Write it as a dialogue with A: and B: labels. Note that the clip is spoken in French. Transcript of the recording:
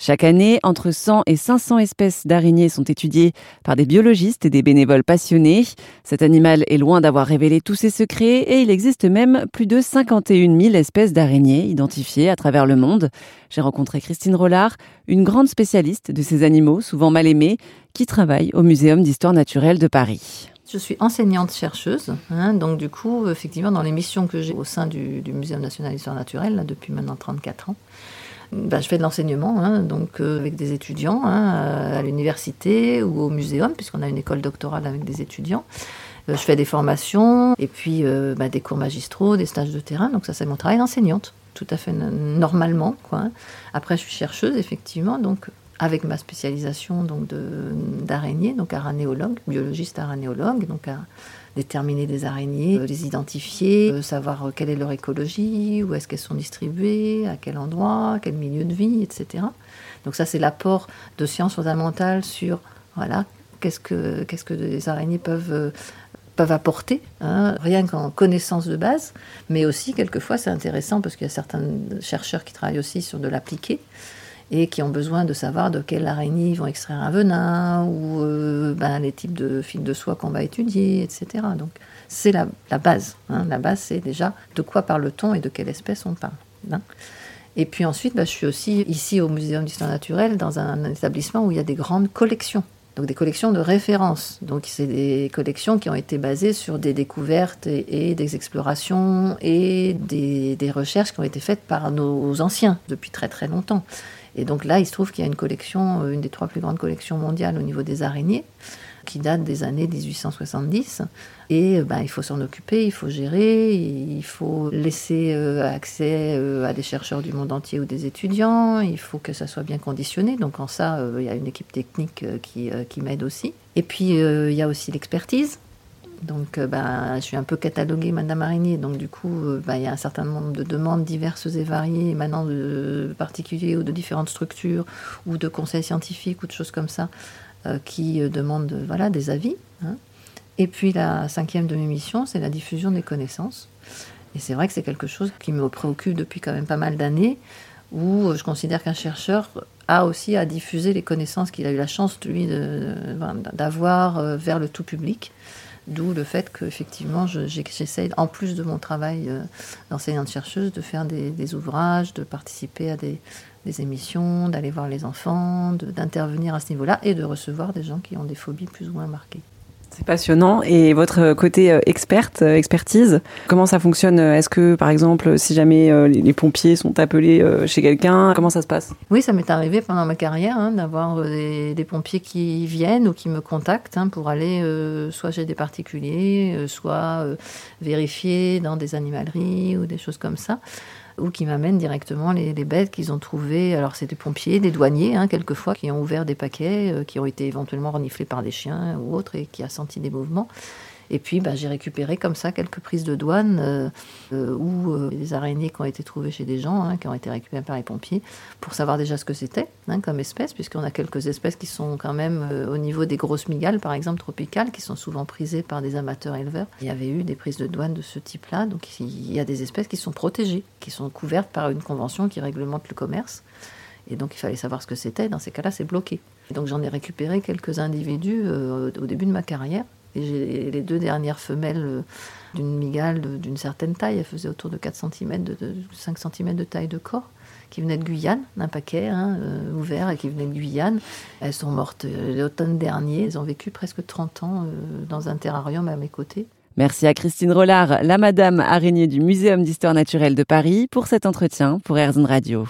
A: Chaque année, entre 100 et 500 espèces d'araignées sont étudiées par des biologistes et des bénévoles passionnés. Cet animal est loin d'avoir révélé tous ses secrets et il existe même plus de 51 000 espèces d'araignées identifiées à travers le monde. J'ai rencontré Christine Rollard, une grande spécialiste de ces animaux souvent mal aimés, qui travaille au Muséum d'histoire naturelle de Paris.
B: Je suis enseignante chercheuse, hein, donc du coup, effectivement, dans les missions que j'ai au sein du, Muséum national d'histoire naturelle, depuis maintenant 34 ans, bah, je fais de l'enseignement, hein, donc euh, avec des étudiants hein, à l'université ou au muséum, puisqu'on a une école doctorale avec des étudiants. Euh, je fais des formations et puis euh, bah, des cours magistraux, des stages de terrain. Donc ça, c'est mon travail d'enseignante, tout à fait normalement. Quoi. Après, je suis chercheuse, effectivement, donc avec ma spécialisation donc d'araignée, donc aranéologue, biologiste aranéologue, donc à déterminer des araignées, euh, les identifier, euh, savoir euh, quelle est leur écologie, où est-ce qu'elles sont distribuées, à quel endroit, quel milieu de vie, etc. Donc ça, c'est l'apport de sciences fondamentales sur voilà qu'est-ce que qu'est-ce que les araignées peuvent peuvent apporter, hein, rien qu'en connaissance de base, mais aussi quelquefois c'est intéressant parce qu'il y a certains chercheurs qui travaillent aussi sur de l'appliquer et qui ont besoin de savoir de quelle araignée ils vont extraire un venin ou euh, ben, les types de fils de soie qu'on va étudier, etc. Donc c'est la, base. Hein. La base, c'est déjà de quoi parle-t-on et de quelle espèce on parle. Hein. Et puis ensuite, ben, je suis aussi ici au Muséum d'histoire naturelle dans un, établissement où il y a des grandes collections. Donc des collections de référence. Donc c'est des collections qui ont été basées sur des découvertes et, des explorations et des, recherches qui ont été faites par nos anciens depuis très très longtemps. Et donc là, il se trouve qu'il y a une collection, euh, une des trois plus grandes collections mondiales au niveau des araignées, qui date des années 1870. Et euh, ben, il faut s'en occuper, il faut gérer, il faut laisser euh, accès à des chercheurs du monde entier ou des étudiants, il faut que ça soit bien conditionné. Donc en ça, il y a une équipe technique qui, qui m'aide aussi. Et puis il y a aussi l'expertise. Donc, euh, bah, je suis un peu cataloguée Madame Araignée. Donc, du coup, euh, bah, il y a un certain nombre de demandes diverses et variées émanant de particuliers ou de différentes structures ou de conseils scientifiques ou de choses comme ça euh, qui demandent voilà, des avis. Hein. Et puis, la cinquième de mes missions, c'est la diffusion des connaissances. Et c'est vrai que c'est quelque chose qui me préoccupe depuis quand même pas mal d'années, où je considère qu'un chercheur a aussi à diffuser les connaissances qu'il a eu la chance, lui, d'avoir vers le tout public. D'où le fait qu'effectivement, j'essaie, en plus de mon travail euh, d'enseignante-chercheuse, de faire des, ouvrages, de participer à des émissions, d'aller voir les enfants, d'intervenir à ce niveau-là et de recevoir des gens qui ont des phobies plus ou moins marquées.
A: C'est passionnant. Et votre côté euh, experte, euh, expertise, comment ça fonctionne? Est-ce que, par exemple, si jamais euh, les pompiers sont appelés chez quelqu'un, comment ça se passe?
B: Oui, ça m'est arrivé pendant ma carrière hein, d'avoir des, pompiers qui viennent ou qui me contactent hein, pour aller soit chez des particuliers, soit vérifier dans des animaleries ou des choses comme ça ou qui m'amènent directement les, bêtes qu'ils ont trouvées. Alors c'est des pompiers, des douaniers, hein, quelquefois, qui ont ouvert des paquets, euh, qui ont été éventuellement reniflés par des chiens ou autres et qui senti des mouvements. Et puis, bah, j'ai récupéré comme ça quelques prises de douane euh, euh, ou euh, des araignées qui ont été trouvées chez des gens, hein, qui ont été récupérées par les pompiers, pour savoir déjà ce que c'était hein, comme espèce, puisqu'on a quelques espèces qui sont quand même au niveau des grosses migales, par exemple tropicales, qui sont souvent prisées par des amateurs éleveurs. Il y avait eu des prises de douane de ce type-là, donc il y a des espèces qui sont protégées, qui sont couvertes par une convention qui réglemente le commerce. Et donc il fallait savoir ce que c'était. Dans ces cas-là, c'est bloqué. Donc j'en ai récupéré quelques individus au début de ma carrière j'ai les deux dernières femelles euh, d'une migale d'une certaine taille, elles faisaient autour de 4 cm, de, 5 cm de taille de corps, qui venaient de Guyane, d'un paquet hein, euh, ouvert et qui venaient de Guyane. Elles sont mortes euh, l'automne dernier, elles ont vécu presque 30 ans dans un terrarium à mes côtés.
A: Merci à Christine Rollard, la madame araignée du Muséum d'histoire naturelle de Paris, pour cet entretien pour Airzone Radio.